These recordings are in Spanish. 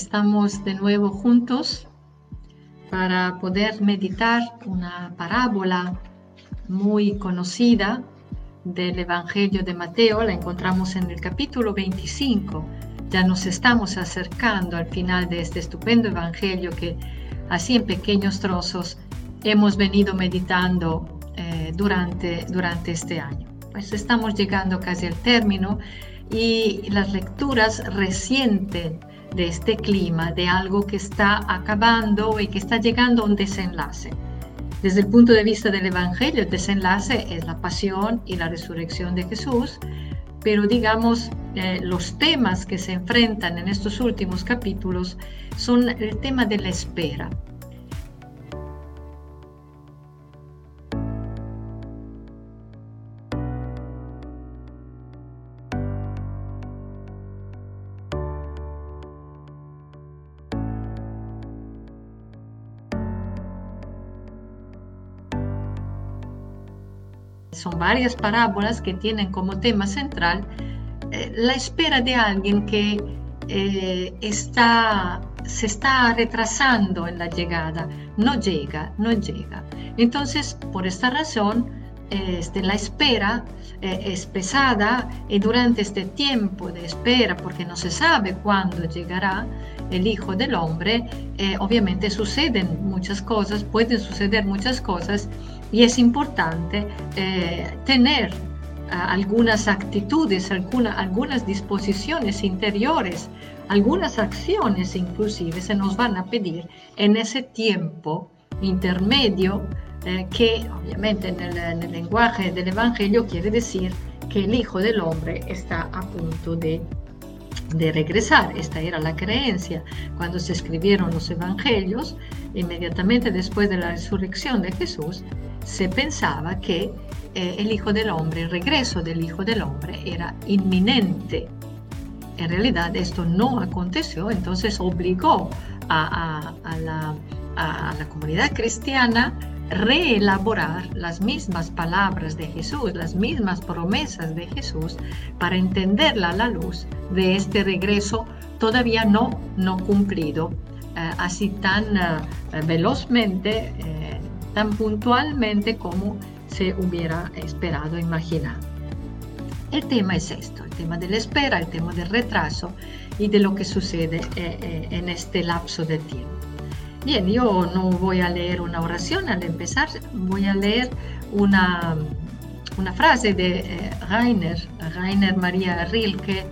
estamos de nuevo juntos para poder meditar una parábola muy conocida del Evangelio de Mateo. La encontramos en el capítulo 25. Ya nos estamos acercando al final de este estupendo Evangelio que así en pequeños trozos hemos venido meditando eh, durante, durante este año. Pues estamos llegando casi al término y las lecturas recientes de este clima, de algo que está acabando y que está llegando a un desenlace. Desde el punto de vista del Evangelio, el desenlace es la pasión y la resurrección de Jesús, pero digamos, eh, los temas que se enfrentan en estos últimos capítulos son el tema de la espera, son varias parábolas que tienen como tema central eh, la espera de alguien que eh, está, se está retrasando en la llegada, no llega, no llega. Entonces, por esta razón, este, la espera eh, es pesada y durante este tiempo de espera, porque no se sabe cuándo llegará el Hijo del Hombre, obviamente suceden muchas cosas, pueden suceder muchas cosas y es importante eh, tener ah, algunas actitudes, algunas disposiciones interiores, algunas acciones inclusive se nos van a pedir en ese tiempo intermedio eh, que obviamente en el lenguaje del Evangelio quiere decir que el Hijo del Hombre está a punto de de regresar. Esta era la creencia cuando se escribieron los evangelios. Inmediatamente después de la resurrección de Jesús, se pensaba que eh, el Hijo del Hombre, el regreso del Hijo del Hombre era inminente. En realidad esto no aconteció, entonces obligó a, la, a la comunidad cristiana reelaborar las mismas palabras de Jesús, las mismas promesas de Jesús, para entenderla a la luz de este regreso todavía no, no cumplido, eh, así tan eh, velozmente, eh, tan puntualmente como se hubiera esperado, imaginar. El tema es esto, el tema de la espera, el tema del retraso y de lo que sucede en este lapso de tiempo. Bien, yo no voy a leer una oración al empezar, voy a leer una, una frase de eh, Rainer, Rainer María Rilke,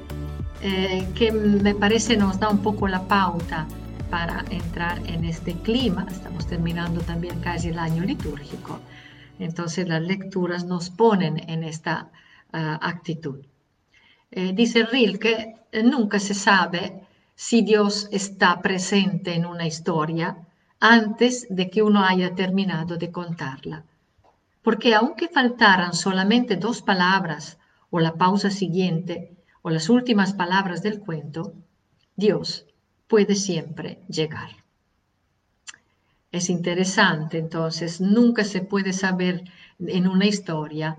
eh, que me parece nos da un poco la pauta para entrar en este clima. Estamos terminando también casi el año litúrgico, entonces las lecturas nos ponen en esta ah, actitud. Eh, dice Rilke, nunca se sabe si Dios está presente en una historia antes de que uno haya terminado de contarla. Porque aunque faltaran solamente dos palabras o la pausa siguiente o las últimas palabras del cuento, Dios puede siempre llegar. Es interesante, entonces, nunca se puede saber en una historia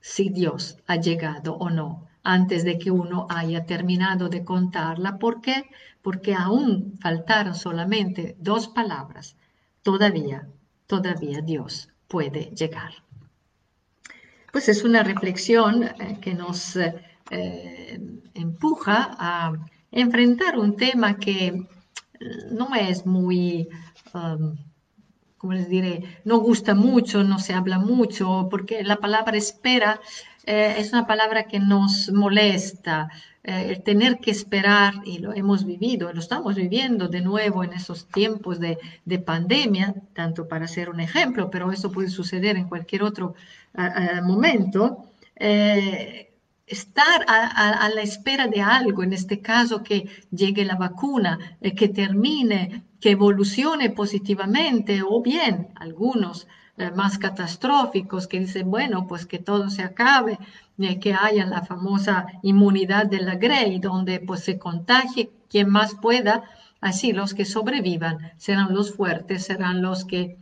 si Dios ha llegado o no antes de que uno haya terminado de contarla. ¿Por qué? Porque aún faltaron solamente dos palabras. Todavía, todavía Dios puede llegar. Pues es una reflexión eh, que nos eh, empuja a enfrentar un tema que no es muy, um, ¿cómo les diré? No gusta mucho, no se habla mucho, porque la palabra espera eh, es una palabra que nos molesta, eh, el tener que esperar, y lo hemos vivido, lo estamos viviendo de nuevo en esos tiempos de, pandemia, tanto para ser un ejemplo, pero eso puede suceder en cualquier otro momento. Eh, estar a, la espera de algo, en este caso que llegue la vacuna, que termine, que evolucione positivamente o bien algunos más catastróficos que dicen, bueno, pues que todo se acabe, eh, que haya la famosa inmunidad de la Grey, donde pues se contagie quien más pueda, así los que sobrevivan serán los fuertes, serán los que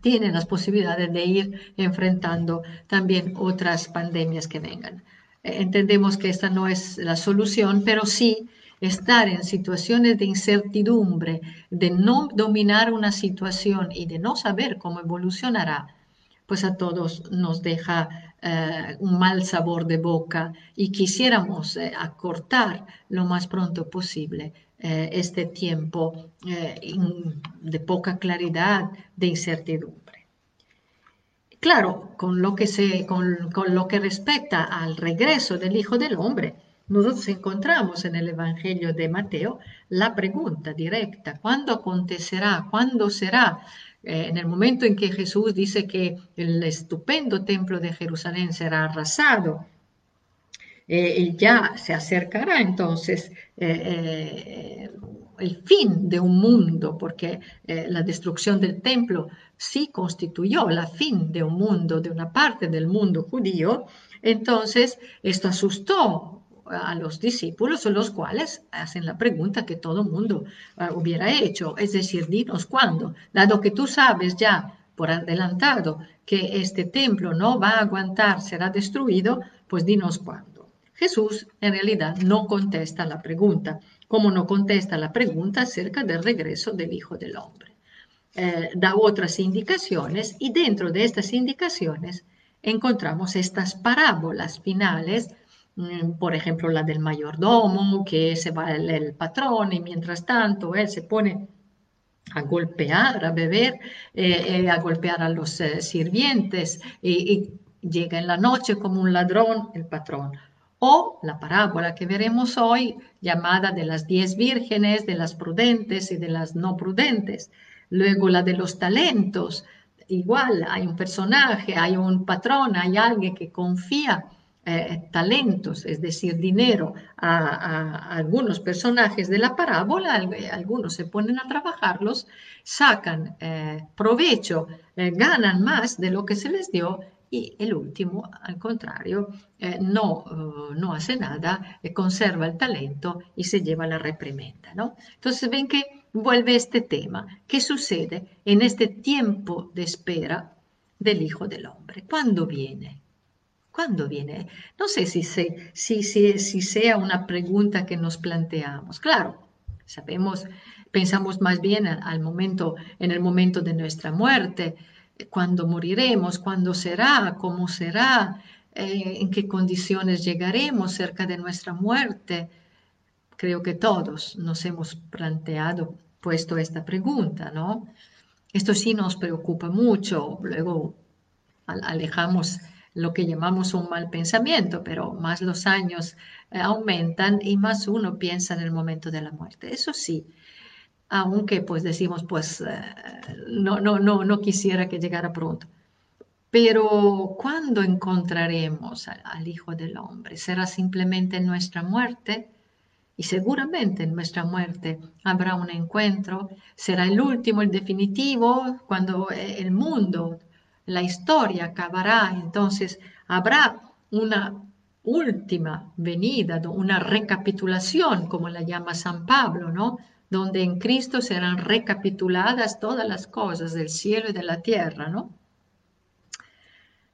tienen las posibilidades de ir enfrentando también otras pandemias que vengan. Eh, entendemos que esta no es la solución, pero sí estar en situaciones de incertidumbre, de no dominar una situación y de no saber cómo evolucionará, pues a todos nos deja eh, un mal sabor de boca y quisiéramos eh, acortar lo más pronto posible eh, este tiempo de poca claridad, de incertidumbre. Claro, con lo que, se, con, con lo que respecta al regreso del Hijo del Hombre, nosotros encontramos en el Evangelio de Mateo la pregunta directa, ¿cuándo acontecerá? ¿Cuándo será? Eh, en el momento en que Jesús dice que el estupendo templo de Jerusalén será arrasado, eh, ya se acercará entonces eh, el fin de un mundo, porque la destrucción del templo sí constituyó la fin de un mundo, de una parte del mundo judío, entonces esto asustó a los discípulos, los cuales hacen la pregunta que todo mundo ah, hubiera hecho, es decir, dinos cuándo, dado que tú sabes ya por adelantado que este templo no va a aguantar, será destruido, pues dinos cuándo. Jesús en realidad no contesta la pregunta, como no contesta la pregunta acerca del regreso del Hijo del Hombre. Eh, da otras indicaciones y dentro de estas indicaciones encontramos estas parábolas finales por ejemplo, la del mayordomo, que se va el, patrón y mientras tanto él se pone a golpear, a beber, eh, eh, a golpear a los eh, sirvientes y, llega en la noche como un ladrón el patrón. O la parábola que veremos hoy, llamada de las diez vírgenes, de las prudentes y de las no prudentes. Luego la de los talentos. Igual hay un personaje, hay un patrón, hay alguien que confía eh, talentos, es decir, dinero a, algunos personajes de la parábola, algunos se ponen a trabajarlos, sacan eh, provecho, eh, ganan más de lo que se les dio y el último, al contrario, no, no hace nada, conserva el talento y se lleva la reprimenda. ¿no? Entonces ven que vuelve este tema. ¿Qué sucede en este tiempo de espera del Hijo del Hombre? ¿Cuándo viene? ¿Cuándo viene? No sé si, si, si, sea una pregunta que nos planteamos. Claro, sabemos, pensamos más bien al momento, en el momento de nuestra muerte, cuándo moriremos, cuándo será, cómo será, eh, en qué condiciones llegaremos cerca de nuestra muerte. Creo que todos nos hemos planteado, puesto esta pregunta, ¿no? Esto sí nos preocupa mucho. Luego alejamos lo que llamamos un mal pensamiento, pero más los años eh, aumentan y más uno piensa en el momento de la muerte. Eso sí, aunque pues decimos, pues eh, no, no, no, no quisiera que llegara pronto. Pero ¿cuándo encontraremos al, Hijo del Hombre? ¿Será simplemente en nuestra muerte? Y seguramente en nuestra muerte habrá un encuentro. Será el último, el definitivo, cuando eh, el mundo la historia acabará, entonces habrá una última venida, una recapitulación, como la llama San Pablo, ¿no? Donde en Cristo serán recapituladas todas las cosas del cielo y de la tierra, ¿no?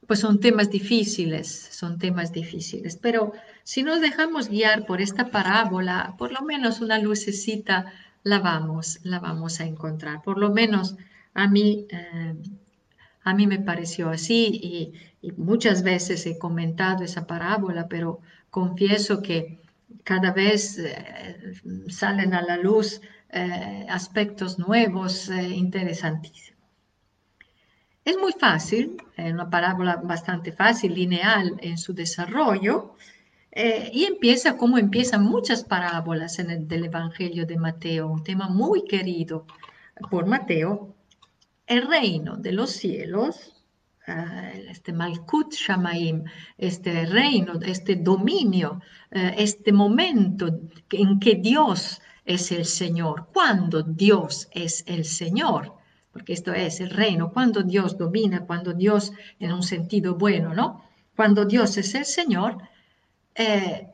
Pues son temas difíciles, son temas difíciles, pero si nos dejamos guiar por esta parábola, por lo menos una lucecita la vamos, la vamos a encontrar. Por lo menos a mí eh, a mí me pareció así y, muchas veces he comentado esa parábola, pero confieso que cada vez eh, salen a la luz eh, aspectos nuevos, eh, interesantísimos. Es muy fácil, una parábola bastante fácil, lineal en su desarrollo, y empieza como empiezan muchas parábolas en el del Evangelio de Mateo, un tema muy querido por Mateo, el reino de los cielos, ah, este Malkut Shamaim, este reino, este dominio, eh, este momento en que Dios es el Señor, cuando Dios es el Señor, porque esto es el reino, cuando Dios domina, cuando Dios, en un sentido bueno, ¿no? Cuando Dios es el Señor, eh,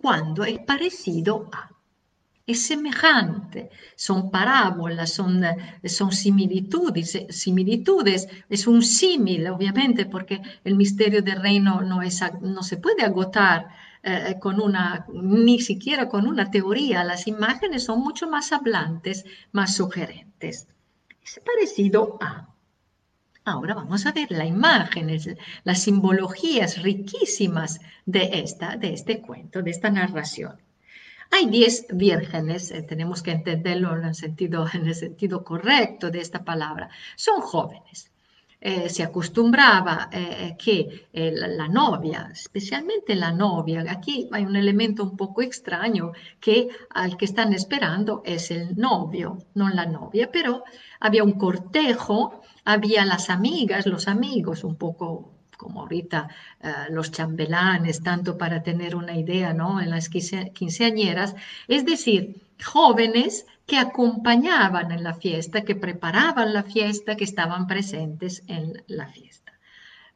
cuando es parecido a. es semejante, son parábolas, son, son similitudes, similitudes, es un símil, obviamente, porque el misterio del reino no, es, no se puede agotar eh, con una, ni siquiera con una teoría, las imágenes son mucho más hablantes, más sugerentes. Es parecido a. Ahora vamos a ver las imágenes, las simbologías riquísimas de, esta, de este cuento, de esta narración. Hay diez vírgenes, eh, tenemos que entenderlo en el, sentido, correcto de esta palabra. Son jóvenes. Eh, se acostumbraba eh, que la, novia, especialmente la novia, aquí hay un elemento un poco extraño que al que están esperando es el novio, no la novia, pero había un cortejo, había las amigas, los amigos, un poco como ahorita eh, los chambelanes, tanto para tener una idea, ¿no? En las quinceañeras, es decir, jóvenes que acompañaban en la fiesta, que preparaban la fiesta, que estaban presentes en la fiesta.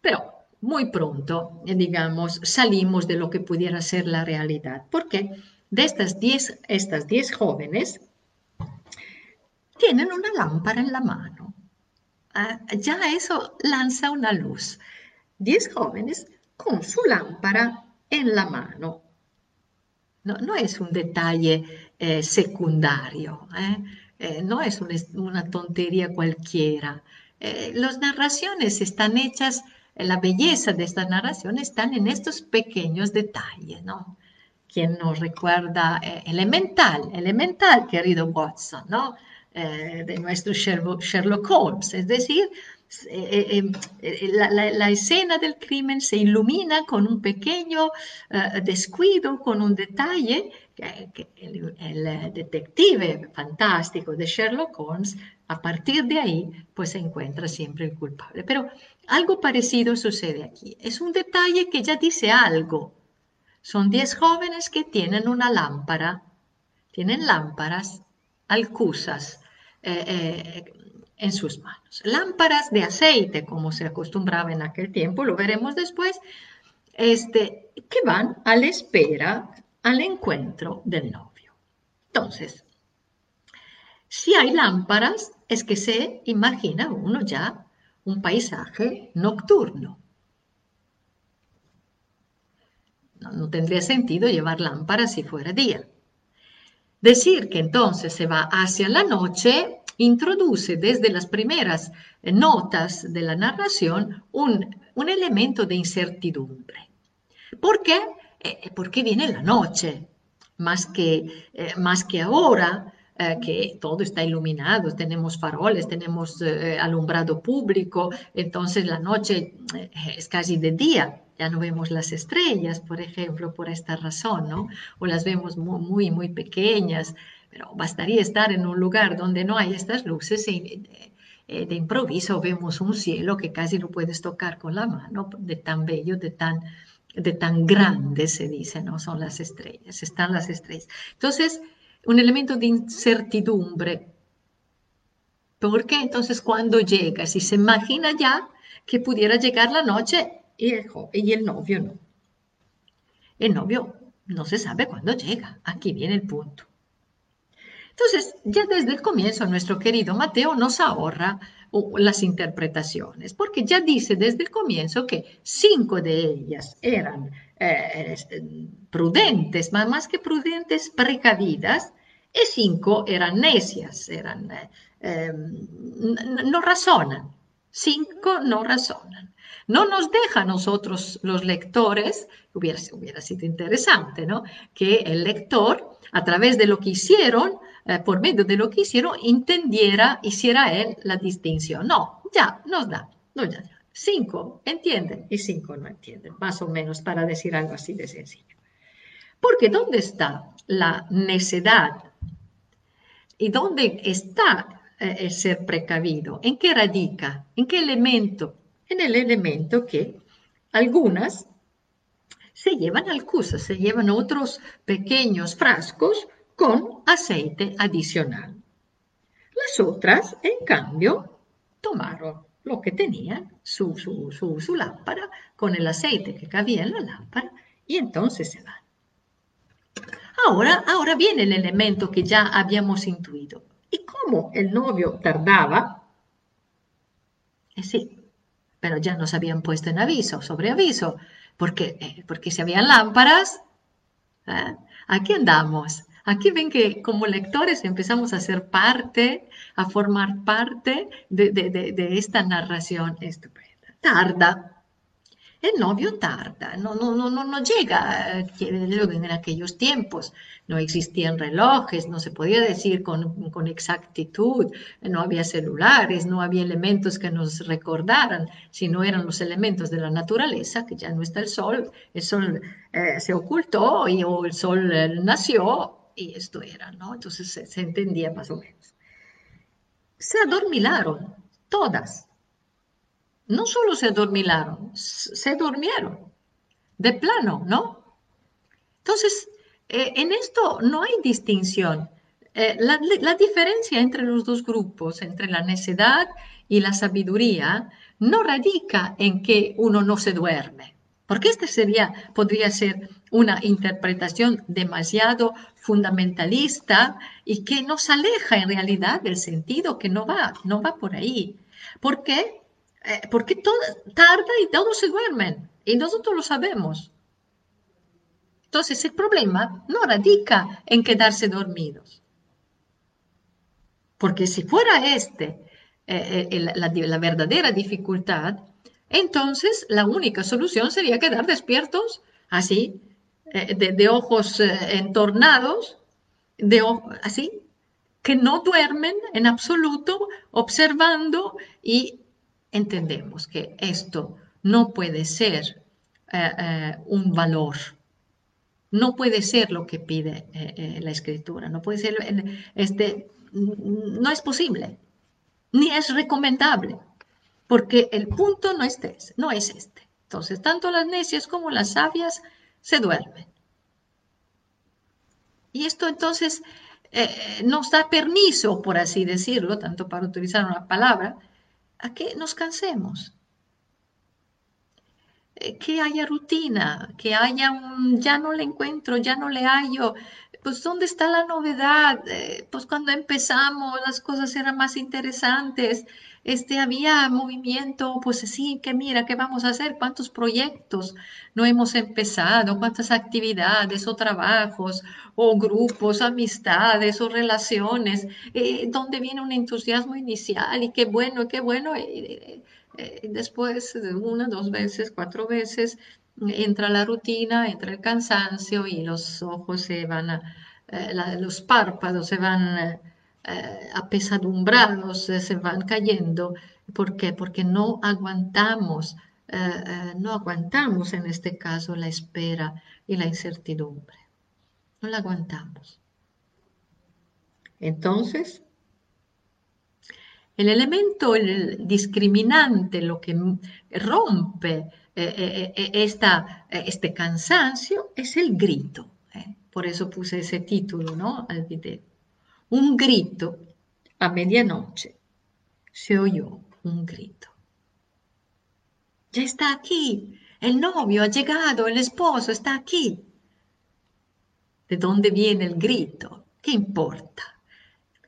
Pero muy pronto, digamos, salimos de lo que pudiera ser la realidad, porque de estas diez, estas diez jóvenes tienen una lámpara en la mano. Ah, ya eso lanza una luz diez jóvenes con su lámpara en la mano. No, es un detalle eh, secundario, ¿eh? Eh, no es una, tontería cualquiera. las narraciones están hechas, la belleza de estas narraciones están en estos pequeños detalles, ¿no? Quien nos recuerda elemental, elemental, querido Watson, ¿no? de nuestro Sherlock Holmes, es decir, eh, eh, eh, la, escena del crimen se ilumina con un pequeño descuido, con un detalle que, el, detective fantástico de Sherlock Holmes, a partir de ahí, pues se encuentra siempre el culpable. Pero algo parecido sucede aquí. Es un detalle que ya dice algo. Son diez jóvenes que tienen una lámpara, tienen lámparas alcusas en sus manos. Lámparas de aceite, como se acostumbraba en aquel tiempo, lo veremos después, este, que van a la espera, al encuentro del novio. Entonces, si hay lámparas, es que se imagina uno ya un paisaje nocturno. No, no, tendría sentido llevar lámparas si fuera día. Decir que entonces se va hacia la noche introduce desde las primeras notas de la narración un, elemento de incertidumbre. ¿Por qué? Eh, porque viene la noche, más que, eh, más que ahora, eh, que todo está iluminado, tenemos faroles, tenemos alumbrado público, entonces la noche es casi de día, ya no vemos las estrellas, por ejemplo, por esta razón, ¿no? O las vemos muy, muy pequeñas, pero bastaría estar en un lugar donde no hay estas luces y eh, de, improviso vemos un cielo que casi lo puedes tocar con la mano, de tan bello, de tan, de tan grande se dice, ¿no? Son las estrellas, están las estrellas. Entonces, un elemento de incertidumbre. ¿Por qué entonces cuando llega, si se imagina ya que pudiera llegar la noche y el, y el novio no? El novio no se sabe cuándo llega. Aquí viene el punto. Entonces, ya desde el comienzo, nuestro querido Mateo nos ahorra las interpretaciones, porque ya dice desde el comienzo que cinco de ellas eran eh, prudentes, más que prudentes, precavidas, y cinco eran necias, eran, eh, em, no razonan, cinco no razonan. No nos deja a nosotros los lectores, hubiera, sido interesante, ¿no? Que el lector, a través de lo que hicieron, eh, por medio de lo que hicieron, entendiera, hiciera él la distinción. No, ya, nos da, no, ya, Cinco entienden y cinco no entienden, más o menos para decir algo así de sencillo. Porque ¿dónde está la necedad? ¿Y dónde está eh, el ser precavido? ¿En qué radica? ¿En qué elemento? En el elemento que algunas se llevan al se llevan otros pequeños frascos con aceite adicional. Las otras, en cambio, tomaron lo que tenían, su, su, lámpara, con el aceite que cabía en la lámpara, y entonces se van. Ahora, ahora viene el elemento que ya habíamos intuido. Y como el novio tardaba, eh, sí, pero ya nos habían puesto en aviso, sobre aviso, porque, eh, porque si habían lámparas, ¿eh? aquí andamos. Aquí ven que como lectores empezamos a ser parte, a formar parte de, de esta narración estupenda. Tarda, el novio tarda, no, no, no, no, llega, en aquellos tiempos no existían relojes, no se podía decir con, con, exactitud, no había celulares, no había elementos que nos recordaran, si no eran los elementos de la naturaleza, que ya no está el sol, el sol eh, se ocultó y o el sol eh, nació y esto era, ¿no? Entonces se, se entendía más o menos. Se adormilaron, todas, no solo se adormilaron, se durmieron, de plano, ¿no? Entonces, eh, en esto no hay distinción. Eh, la, diferencia entre los dos grupos, entre la necedad y la sabiduría, no radica en que uno no se duerme, porque esta sería, podría ser una interpretación demasiado fundamentalista y que nos aleja en realidad del sentido que no va, no va por ahí. ¿Por qué? Eh, porque todo tarda y todos se duermen y nosotros lo sabemos. Entonces el problema no radica en quedarse dormidos. Porque si fuera este eh, eh, la, verdadera dificultad, entonces la única solución sería quedar despiertos así, de, ojos entornados, de, así, que no duermen en absoluto, observando y entendemos que esto no puede ser eh, eh, un valor, no puede ser lo que pide eh, la escritura, no puede ser, este, no es posible, ni es recomendable, porque el punto no es, este, no es este. Entonces, tanto las necias como las sabias se duermen. Y esto entonces nos da permiso, por así decirlo, tanto para utilizar una palabra, a que nos cansemos. Eh, que haya rutina, que haya un, ya no le encuentro, ya no le hallo, pues ¿dónde está la novedad? Eh, pues cuando empezamos las cosas eran más interesantes, este, había movimiento, pues sí, que mira, ¿qué vamos a hacer? ¿Cuántos proyectos no hemos empezado? ¿Cuántas actividades o trabajos o grupos, amistades o relaciones? Eh, donde viene un entusiasmo inicial y qué bueno, qué bueno. Eh, eh, después de una, dos veces, cuatro veces, entra la rutina, entra el cansancio y los ojos se van, a, los párpados se van eh, apesadumbrados, eh, se van cayendo. ¿Por qué? Porque no aguantamos, eh, no aguantamos en este caso la espera y la incertidumbre. No la aguantamos. Entonces, el elemento el discriminante, lo que rompe esta, este cansancio, es el grito. Por eso puse ese título ¿no? al video un grito a medianoche. Se oyó un grito. Ya está aquí. El novio ha llegado, el esposo está aquí. ¿De dónde viene el grito? ¿Qué importa?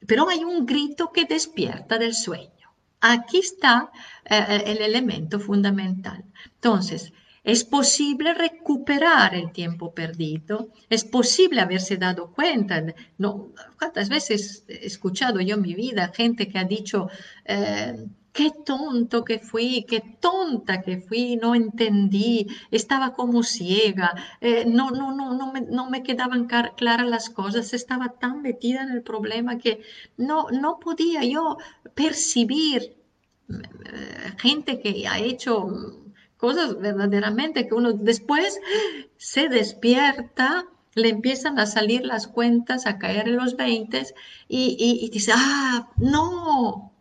Pero hay un grito que despierta del sueño. Aquí está eh, eh, el elemento fundamental. Entonces, es posible recuperar el tiempo perdido, es posible haberse dado cuenta. No, ¿Cuántas veces he escuchado yo en mi vida gente que ha dicho, eh, qué tonto que fui, qué tonta que fui, no entendí, estaba como ciega, eh, no, no, no, no, me, no me quedaban claras las cosas, estaba tan metida en el problema que no, no podía yo percibir eh, gente que ha hecho cosas verdaderamente que uno después se despierta, le empiezan a salir las cuentas, a caer en los 20 y, y, dice, ah, no,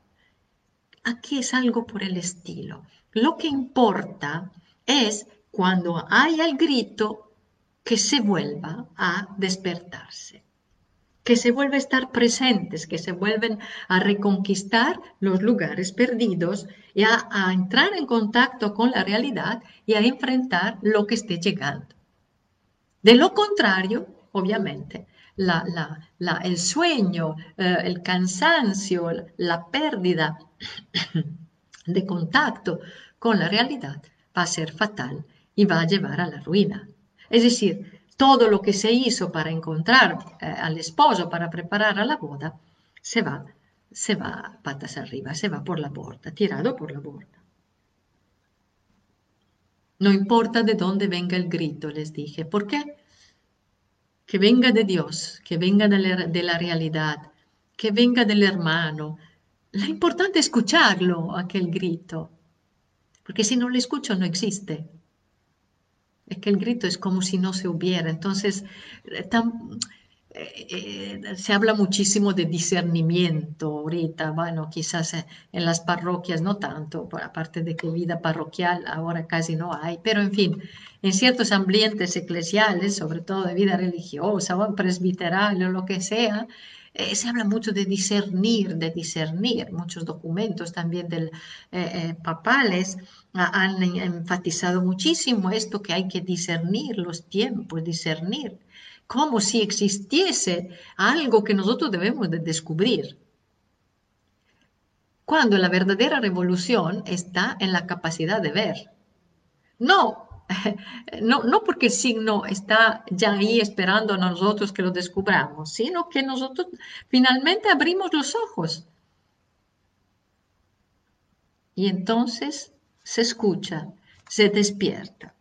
aquí es algo por el estilo. Lo que importa es cuando haya el grito que se vuelva a despertarse que se vuelve a estar presentes, que se vuelven a reconquistar los lugares perdidos y a, entrar en contacto con la realidad y a enfrentar lo que esté llegando. De lo contrario, obviamente, el sueño, eh, el cansancio, la pérdida de contacto con la realidad va a ser fatal y va a llevar a la ruina. Es decir, todo lo que se hizo para encontrar eh, al esposo, para preparar a la boda, se va, se va patas arriba, se va por la borda, tirado por la borda. No importa de dónde venga el grito, les dije. ¿Por qué? Que venga de Dios, que venga de la, realidad, que venga del hermano. Lo importante es escucharlo, aquel grito. Porque si no lo escucho, no existe. Es que el grito es como si no se hubiera. Entonces, eh, tan, eh, se habla muchísimo de discernimiento ahorita, bueno, quizás en las parroquias no tanto, aparte de que vida parroquial ahora casi no hay, pero en fin, en ciertos ambientes eclesiales, sobre todo de vida religiosa o presbiteral o lo que sea, eh, se habla mucho de discernir, de discernir. Muchos documentos también del, eh, papales han enfatizado muchísimo esto que hay que discernir los tiempos, discernir como si existiese algo que nosotros debemos de descubrir. Cuando la verdadera revolución está en la capacidad de ver. No, no, no porque el signo está ya ahí esperando a nosotros que lo descubramos, sino que nosotros finalmente abrimos los ojos. Y entonces se escucha, se despierta.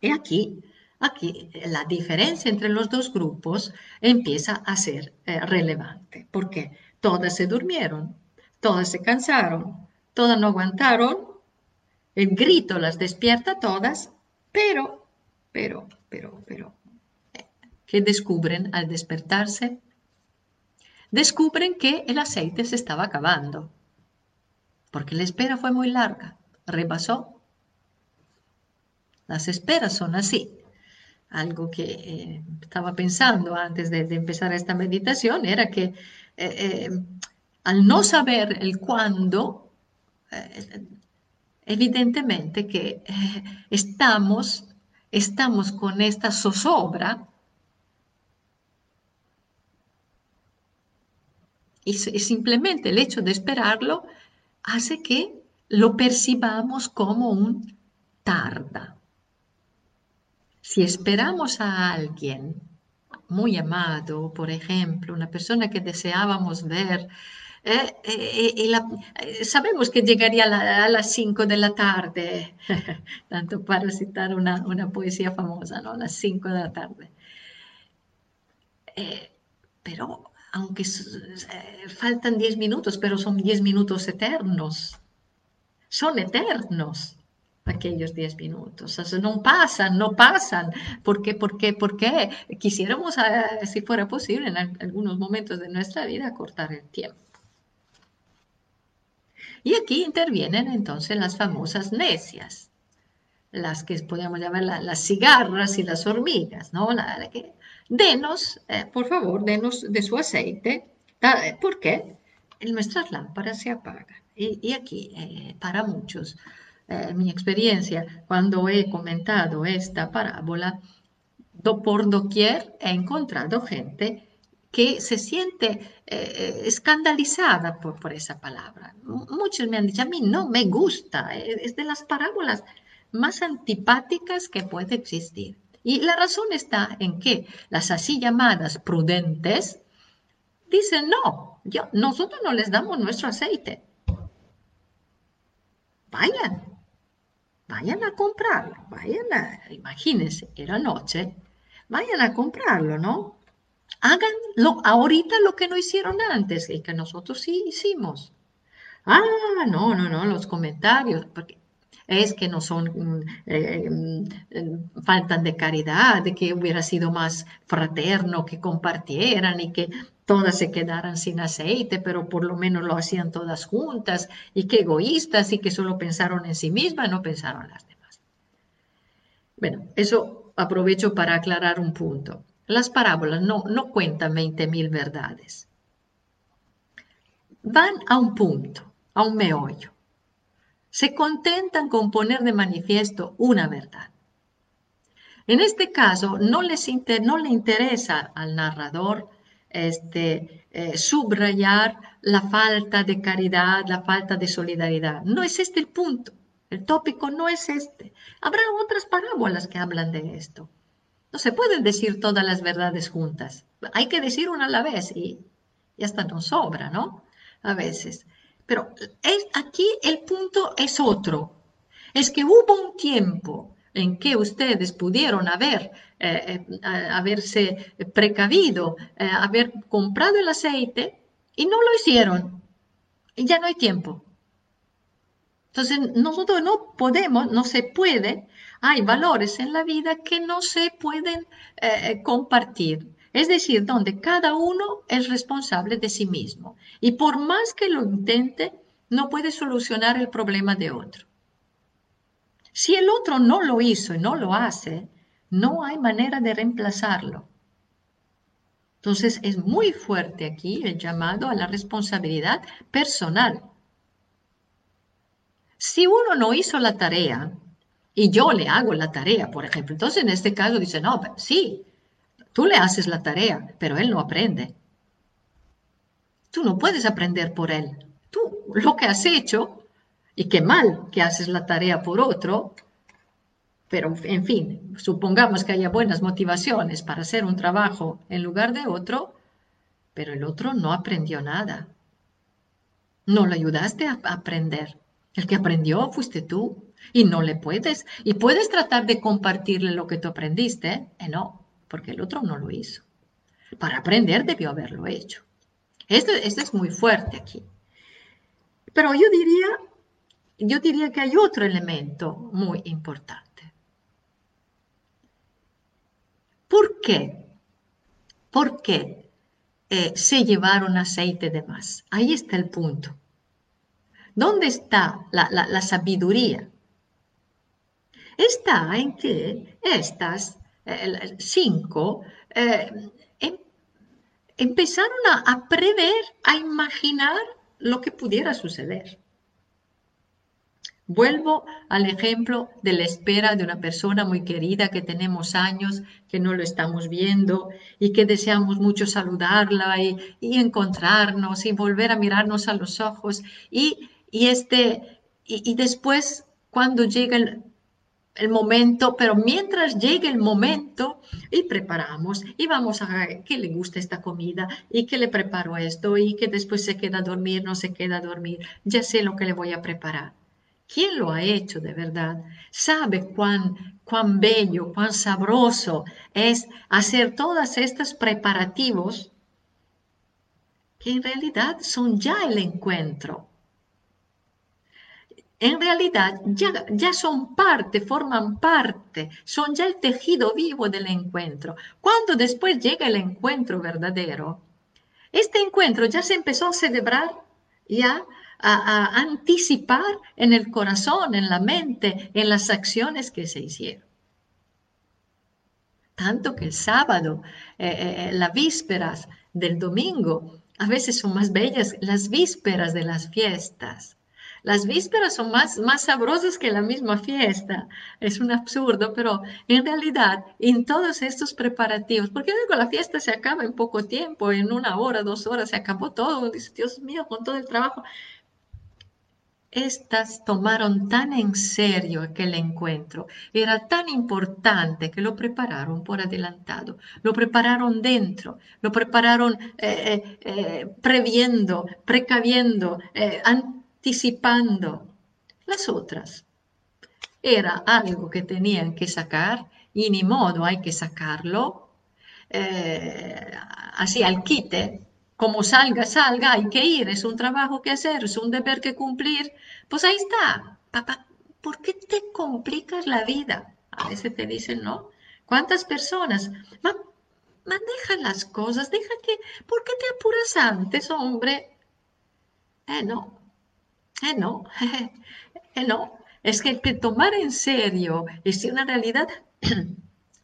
Y aquí Aquí la diferencia entre los dos grupos empieza a ser eh, relevante, porque todas se durmieron, todas se cansaron, todas no aguantaron, el grito las despierta todas, pero, pero, pero, pero, ¿qué descubren al despertarse? Descubren que el aceite se estaba acabando, porque la espera fue muy larga, rebasó. Las esperas son así algo que eh, estaba pensando antes de, empezar esta meditación era que eh, eh, al no saber el cuándo, evidentemente que estamos, estamos con esta zozobra y simplemente el hecho de esperarlo hace que lo percibamos como un tarda. Si esperamos a alguien muy amado, por ejemplo, una persona que deseábamos ver, eh, eh, eh, sabemos que llegaría a, las 5 de la tarde, tanto para citar una, poesía famosa, ¿no? A las 5 de la tarde. pero aunque faltan 10 minutos, pero son 10 minutos eternos, son eternos aquellos 10 minutos. O sea, no pasan, no pasan. ¿Por qué? ¿Por qué? ¿Por qué? Quisiéramos, eh, si fuera posible, en algunos momentos de nuestra vida, cortar el tiempo. Y aquí intervienen entonces las famosas necias, las que podríamos llamar las cigarras y las hormigas, ¿no? La, que, denos, eh, por favor, denos de su aceite. ¿Por qué? Nuestras lámparas se apagan. Y, aquí, eh, para muchos, eh, mi experiencia cuando he comentado esta parábola, do, por doquier he encontrado gente que se siente eh, escandalizada por, por, esa palabra. Muchos me han dicho, a mí no me gusta, es de las parábolas más antipáticas que puede existir. Y la razón está en que las así llamadas prudentes dicen, no, yo, nosotros no les damos nuestro aceite. Vayan, vayan a comprarlo, vayan a, imagínense, era noche, vayan a comprarlo, ¿no? Háganlo ahorita lo que no hicieron antes y que nosotros sí hicimos. Ah, no, no, no, los comentarios, porque es que no son, mm, eh, mm, faltan de caridad, de que hubiera sido más fraterno, que compartieran y que todas se quedaran sin aceite, pero por lo menos lo hacían todas juntas, y qué egoístas y que solo pensaron en sí mismas, no pensaron en las demás. Bueno, eso aprovecho para aclarar un punto. Las parábolas no, no cuentan 20.000 verdades. Van a un punto, a un meollo. Se contentan con poner de manifiesto una verdad. En este caso, no, les le interesa al narrador este, eh, subrayar la falta de caridad, la falta de solidaridad. No es este el punto. El tópico no es este. Habrá otras parábolas que hablan de esto. No se pueden decir todas las verdades juntas. Hay que decir una a la vez y, y hasta nos sobra, ¿no? A veces. Pero es, aquí el punto es otro. Es que hubo un tiempo en que ustedes pudieron haber, eh, eh, haberse precavido, eh, haber comprado el aceite y no lo hicieron. Y ya no hay tiempo. Entonces, nosotros no podemos, no se puede, hay valores en la vida que no se pueden compartir. Es decir, donde cada uno es responsable de sí mismo. Y por más que lo intente, no puede solucionar el problema de otro. Si el otro no lo hizo y no lo hace, no hay manera de reemplazarlo. Entonces es muy fuerte aquí el llamado a la responsabilidad personal. Si uno no hizo la tarea y yo le hago la tarea, por ejemplo, entonces en este caso dice, no, sí, tú le haces la tarea, pero él no aprende. Tú no puedes aprender por él. Tú lo que has hecho y qué mal que haces la tarea por otro, pero en fin, supongamos que haya buenas motivaciones para hacer un trabajo en lugar de otro, pero el otro no aprendió nada. No le ayudaste a aprender. El que aprendió fuiste tú y no le puedes. Y puedes tratar de compartirle lo que tú aprendiste, eh, no, porque el otro no lo hizo. Para aprender debió haberlo hecho. Esto, esto es muy fuerte aquí. Pero yo diría yo diría que hay otro elemento muy importante. ¿Por qué? ¿Por qué eh, se llevaron aceite de más? Ahí está el punto. ¿Dónde está la, sabiduría? Está en que estas eh, cinco eh, em, empezaron a prever, a imaginar lo que pudiera suceder. Vuelvo al ejemplo de la espera de una persona muy querida que tenemos años, que no lo estamos viendo y que deseamos mucho saludarla y, encontrarnos y volver a mirarnos a los ojos. Y, este, y, después, cuando llega el momento, pero mientras llegue el momento y preparamos y vamos a que le gusta esta comida y que le preparo esto y que después se queda a dormir, no se queda a dormir, ya sé lo que le voy a preparar. ¿Quién lo ha hecho de verdad? Sabe cuán, cuán bello, cuán sabroso es hacer todos estos preparativos que en realidad son ya el encuentro. En realidad ya, ya son parte, forman parte, son ya el tejido vivo del encuentro. Cuando después llega el encuentro verdadero, este encuentro ya se empezó a celebrar ya a, anticipar en el corazón, en la mente, en las acciones que se hicieron. Tanto que el sábado, eh, eh, eh, las vísperas del domingo, a veces son más bellas las vísperas de las fiestas. Las vísperas son más, más sabrosas que la misma fiesta. Es un absurdo, pero en realidad, en todos estos preparativos, porque luego la fiesta se acaba en poco tiempo, en una hora, dos horas, se acabó todo. Dice, Dios mío, con todo el trabajo estas tomaron tan en serio aquel encuentro, era tan importante que lo prepararon por adelantado, lo prepararon dentro, lo prepararon eh, eh, eh, previendo, precaviendo, anticipando. Las otras era algo que tenían que sacar y ni modo hay que sacarlo así al quite como salga, salga, hay que ir, es un trabajo que hacer, es un deber que cumplir. Pues ahí está. Papá, ¿por qué te complicas la vida? A veces te dicen, ¿no? ¿Cuántas personas? Ma, las cosas, deja que, ¿por qué te apuras antes, hombre? Eh, no, eh, no, eh, no. Es que tomar en serio es una realidad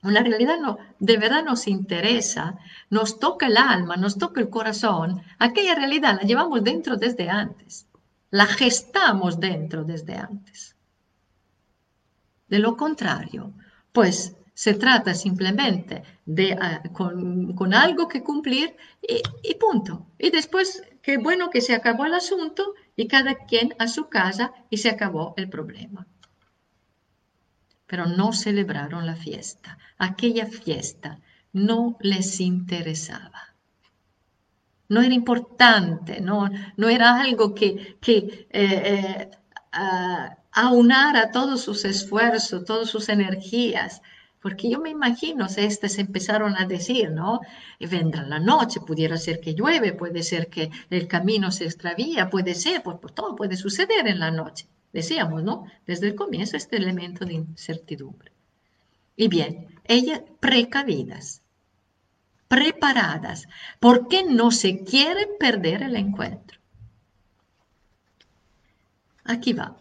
una realidad no, de verdad nos interesa, nos toca el alma, nos toca el corazón, aquella realidad la llevamos dentro desde antes, la gestamos dentro desde antes. De lo contrario, pues Se trata simplemente de ah, con, algo que cumplir y, y, punto. Y después, qué bueno que se acabó el asunto y cada quien a su casa y se acabó el problema. Pero no celebraron la fiesta. Aquella fiesta no les interesaba. No era importante, no, no era algo que, que eh, eh, aunara todos sus esfuerzos, todas sus energías. Porque yo me imagino, si estas empezaron a decir, ¿no? Vendrá la noche, pudiera ser que llueve, puede ser que el camino se extravía, puede ser, pues, pues todo puede suceder en la noche. Decíamos, ¿no? Desde el comienzo este elemento de incertidumbre. Y bien, ellas precavidas, preparadas, porque no se quieren perder el encuentro. Aquí va,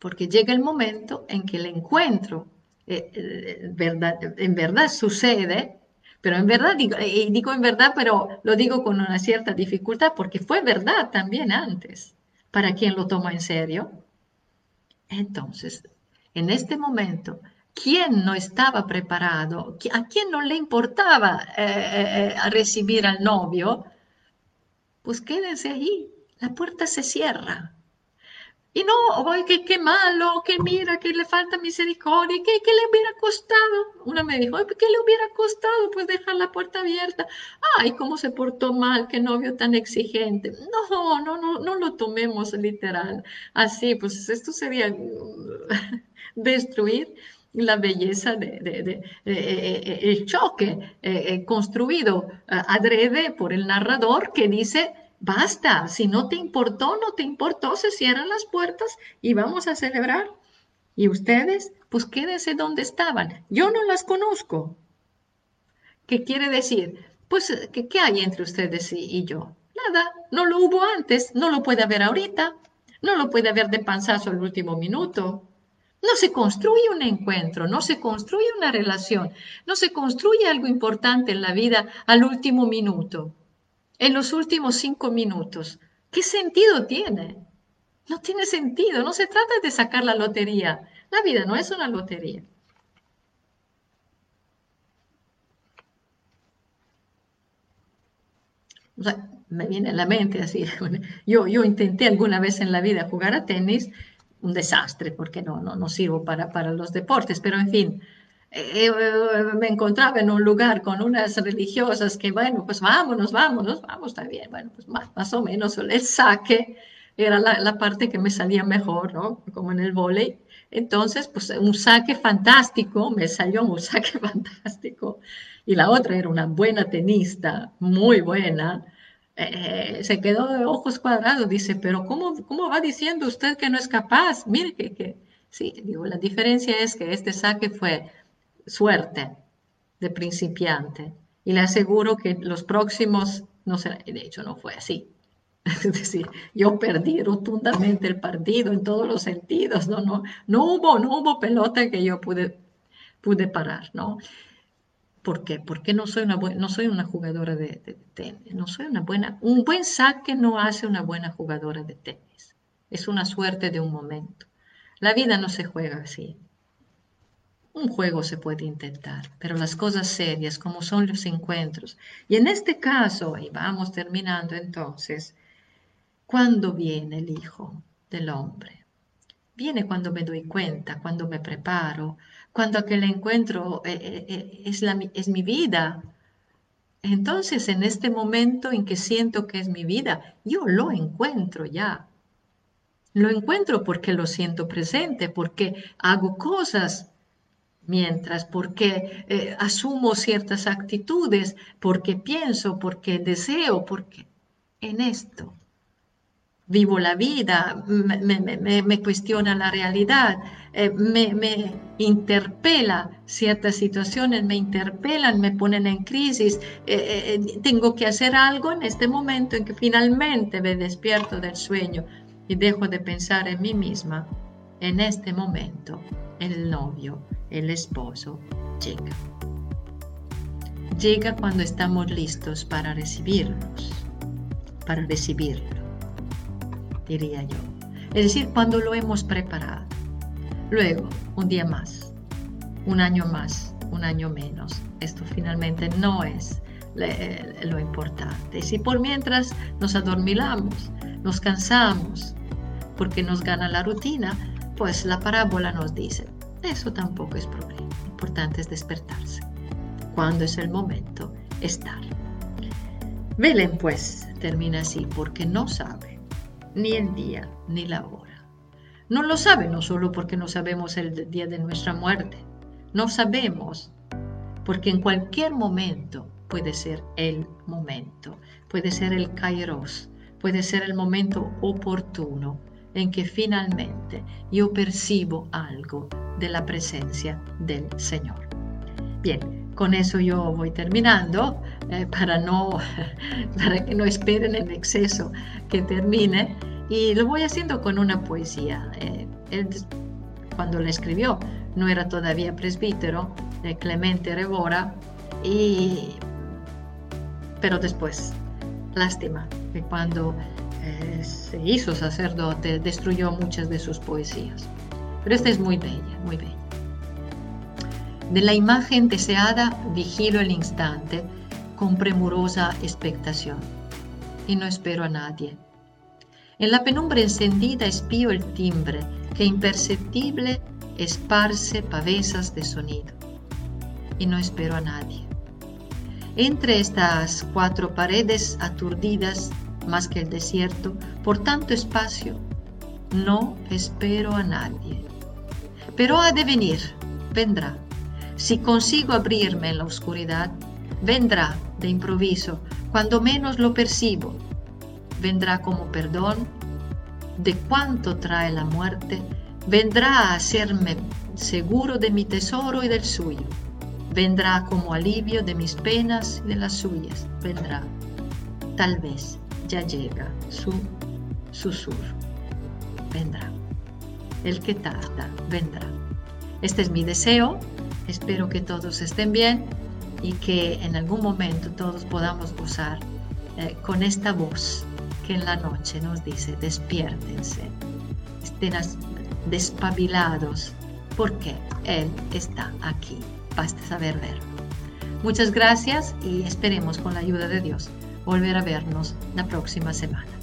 porque llega el momento en que el encuentro eh, eh, en verdad sucede, pero en verdad, digo, y digo en verdad, pero lo digo con una cierta dificultad, porque fue verdad también antes, para quien lo toma en serio. Entonces, en este momento, ¿quién no estaba preparado? ¿A quién no le importaba eh, recibir al novio? Pues quédense ahí, la puerta se cierra. Y no, ay, que qué malo, que mira, que le falta misericordia, que, que le hubiera costado. Una me dijo, ¿qué le hubiera costado? Pues dejar la puerta abierta. Ay, cómo se portó mal, qué novio tan exigente. No, no, no, no lo tomemos literal. Así, pues esto sería destruir la belleza de, de, el choque eh, construido adrede por el narrador que dice Basta, si no te importó, no te importó, se cierran las puertas y vamos a celebrar. Y ustedes, pues quédense donde estaban. Yo no las conozco. ¿Qué quiere decir? Pues, ¿qué, hay entre ustedes y, yo? Nada, no lo hubo antes, no lo puede haber ahorita, no lo puede haber de panzazo el último minuto. No se construye un encuentro, no se construye una relación, no se construye algo importante en la vida al último minuto en los últimos cinco minutos. ¿Qué sentido tiene? No tiene sentido, no se trata de sacar la lotería. La vida no es una lotería. me viene a la mente así, yo, yo intenté alguna vez en la vida jugar a tenis, un desastre, porque no, no, no sirvo para, para los deportes, pero en fin, eh, eh, me encontraba en un lugar con unas religiosas que, bueno, pues vámonos, vámonos, vamos, está bien, bueno, pues más, o menos el saque era la, parte que me salía mejor, ¿no? Como en el vóley. Entonces, pues un saque fantástico, me salió un saque fantástico. Y la otra era una buena tenista, muy buena. Eh, se quedó de ojos cuadrados, dice, pero ¿cómo, ¿cómo va diciendo usted que no es capaz? Mire que, que, sí, digo, la diferencia es que este saque fue suerte de principiante. Y le aseguro que los próximos, no sé, de hecho no fue así. Es decir, yo perdí rotundamente el partido en todos los sentidos, no, no, no hubo, no hubo pelota que yo pude, pude parar, ¿no? ¿Por qué? Porque no soy una, no soy una jugadora de, de, tenis, no soy una buena, un buen saque no hace una buena jugadora de tenis, es una suerte de un momento. La vida no se juega así. Un juego se puede intentar, pero las cosas serias como son los encuentros. Y en este caso, y vamos terminando entonces, ¿cuándo viene el Hijo del Hombre? Viene cuando me doy cuenta, cuando me preparo, cuando aquel encuentro eh, eh, eh, es, mi vida. Entonces, en este momento en que siento que es mi vida, yo lo encuentro ya. Lo encuentro porque lo siento presente, porque hago cosas mientras, porque eh, asumo ciertas actitudes, porque pienso, porque deseo, porque en esto vivo la vida, me, cuestiona la realidad, eh, me, interpela ciertas situaciones, me interpelan, me ponen en crisis, eh, tengo que hacer algo en este momento en que finalmente me despierto del sueño y dejo de pensar en mí misma. En este momento, el novio el esposo llega. Llega cuando estamos listos para recibirnos, para recibirlo, diría yo. Es decir, cuando lo hemos preparado. Luego, un día más, un año más, un año menos. Esto finalmente no es lo importante. Si por mientras nos adormilamos, nos cansamos, porque nos gana la rutina, pues la parábola nos dice, eso tampoco es problema. Lo importante es despertarse. Cuando es el momento, estar. Velen pues, termina así, porque no sabe ni el día ni la hora. No lo sabe no solo porque no sabemos el día de nuestra muerte, no sabemos porque en cualquier momento puede ser el momento, puede ser el kairos, puede ser el momento oportuno en que finalmente yo percibo algo de la presencia del Señor. Bien, con eso yo voy terminando eh, para, no, para que no esperen en exceso que termine y lo voy haciendo con una poesía. Eh, él, cuando la escribió no era todavía presbítero, Clemente Revora, y, pero después, lástima, que cuando se hizo sacerdote destruyó muchas de sus poesías. Pero esta es muy bella, muy bella. De la imagen deseada vigilo el instante con premurosa expectación y no espero a nadie. En la penumbra encendida espío el timbre que imperceptible esparce pavesas de sonido y no espero a nadie. Entre estas cuatro paredes aturdidas más que el desierto, por tanto espacio, no espero a nadie. Pero ha de venir, vendrá. Si consigo abrirme en la oscuridad, vendrá de improviso, cuando menos lo percibo. Vendrá como perdón de cuánto trae la muerte, vendrá a hacerme seguro de mi tesoro y del suyo. Vendrá como alivio de mis penas y de las suyas. Vendrá. Tal vez ya llega su susurro. Vendrá. El que tarda, vendrá. Este es mi deseo. Espero que todos estén bien y que en algún momento todos podamos gozar eh, con esta voz que en la noche nos dice, despiértense, estén despabilados, porque Él está aquí. Basta saber ver. Muchas gracias y esperemos con la ayuda de Dios volver a vernos la próxima semana.